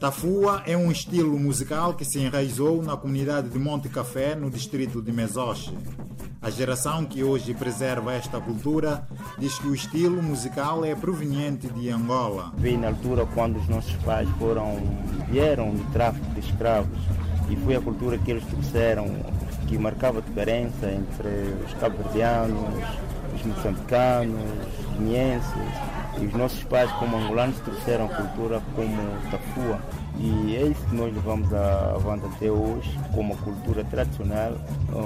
Tafua é um estilo musical que se enraizou na comunidade de Monte Café, no distrito de Mesoche. A geração que hoje preserva esta cultura diz que o estilo musical é proveniente de Angola. Veio na altura quando os nossos pais foram, vieram do tráfico de escravos e foi a cultura que eles trouxeram que marcava a diferença entre os cabo-verdianos, os moçambicanos, os guineenses e os nossos pais como angolanos trouxeram a cultura como tafua. E é isso que nós levamos avante até hoje, como cultura tradicional,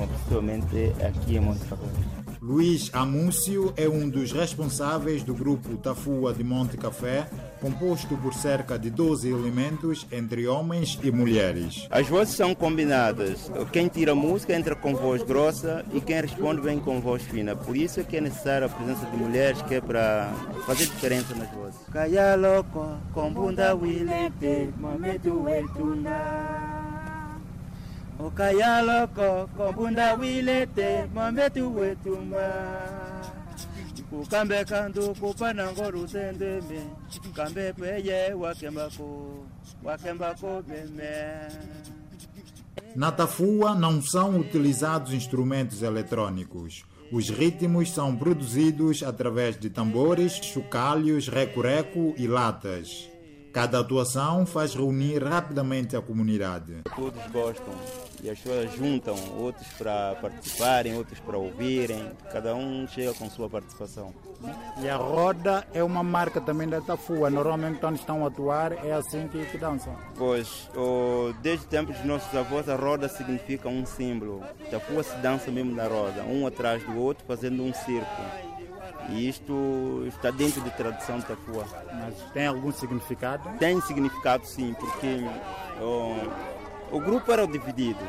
principalmente aqui em Monte Café. Luiz Amúcio é um dos responsáveis do grupo Tafua de Monte Café, composto por cerca de 12 elementos entre homens e mulheres. As vozes são combinadas. Quem tira a música entra com voz grossa e quem responde vem com voz fina. Por isso é que é necessária a presença de mulheres, que é para fazer diferença nas vozes. Kaya louco, com bunda wilete, mametu kaya loko kombunda wilete mametu wetumba kukambe kandu kupanango rutendeme kambe peye wakembako wakembako beme Na tafua não são utilizados instrumentos eletrônicos. Os ritmos são produzidos através de tambores, chocalhos, reco-reco e latas. Cada atuação faz reunir rapidamente a comunidade. Todos gostam e as pessoas juntam, outros para participarem, outros para ouvirem, cada um chega com sua participação. E a roda é uma marca também da Tafua, normalmente quando estão a atuar é assim que, que dançam. Pois, oh, desde o tempo dos nossos avós a roda significa um símbolo. Tafua se dança mesmo na roda, um atrás do outro fazendo um círculo. E isto está dentro da tradição de Tafua. Mas tem algum significado? Tem significado sim, porque oh, o grupo era dividido.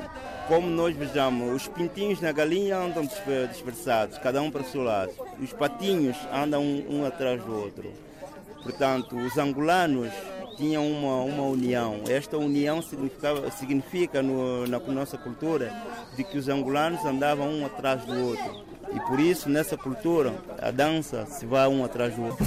Como nós vejamos, os pintinhos na galinha andam dispersados, cada um para o seu lado. Os patinhos andam um, um atrás do outro. Portanto, os angolanos tinham uma, uma união. Esta união significa, significa no, na nossa cultura de que os angolanos andavam um atrás do outro. E por isso, nessa cultura, a dança se vai um atrás do outro.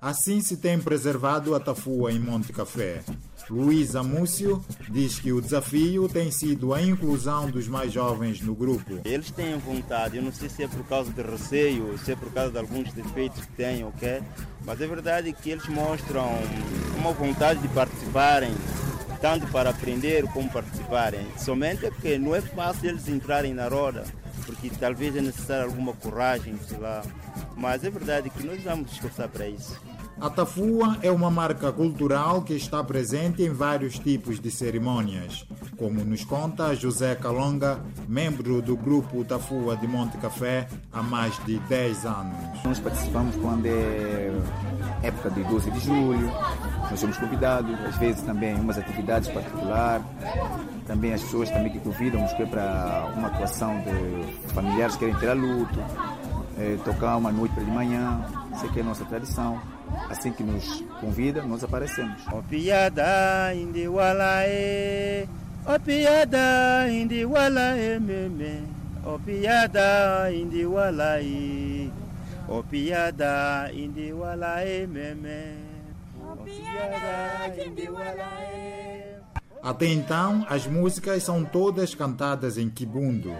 Assim se tem preservado a tafua em Monte Café. Luiz Amúcio diz que o desafio tem sido a inclusão dos mais jovens no grupo. Eles têm vontade, eu não sei se é por causa de receio, se é por causa de alguns defeitos que têm okay? mas é verdade que eles mostram uma vontade de participarem, tanto para aprender como participarem. Somente que não é fácil eles entrarem na roda, porque talvez é necessário alguma coragem, sei lá. Mas é verdade que nós vamos esforçar para isso. A tafua é uma marca cultural que está presente em vários tipos de cerimônias, como nos conta José Calonga, membro do grupo Tafua de Monte Café há mais de 10 anos. Nós participamos quando é época de 12 de julho, nós somos convidados, às vezes também umas atividades particulares, também as pessoas também que convidam-nos para uma atuação de familiares que querem ter a luto, é, tocar uma noite para de manhã, isso aqui é a nossa tradição. Assim que nos convida, nós aparecemos. O piada indiwalae, o piada indiwalae meme, o piada indiwalae, o piada indiwalae meme, o piada indiwalae. Até então, as músicas são todas cantadas em kibundo,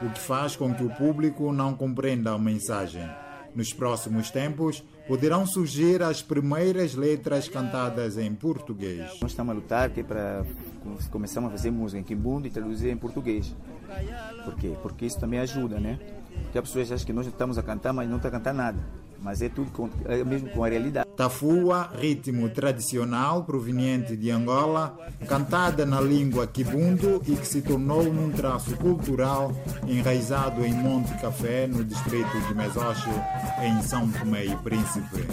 o que faz com que o público não compreenda a mensagem. Nos próximos tempos, poderão surgir as primeiras letras cantadas em português. Nós estamos a lutar que é para começar a fazer música em quimbundo e traduzir em português. Por quê? Porque isso também ajuda, né? Porque as pessoas acham que nós estamos a cantar, mas não está a cantar nada. Mas é tudo com, é mesmo com a realidade. Tafua, ritmo tradicional proveniente de Angola, cantada na língua kibundo e que se tornou num traço cultural enraizado em Monte Café, no distrito de Mesoche, em São Tomé e Príncipe.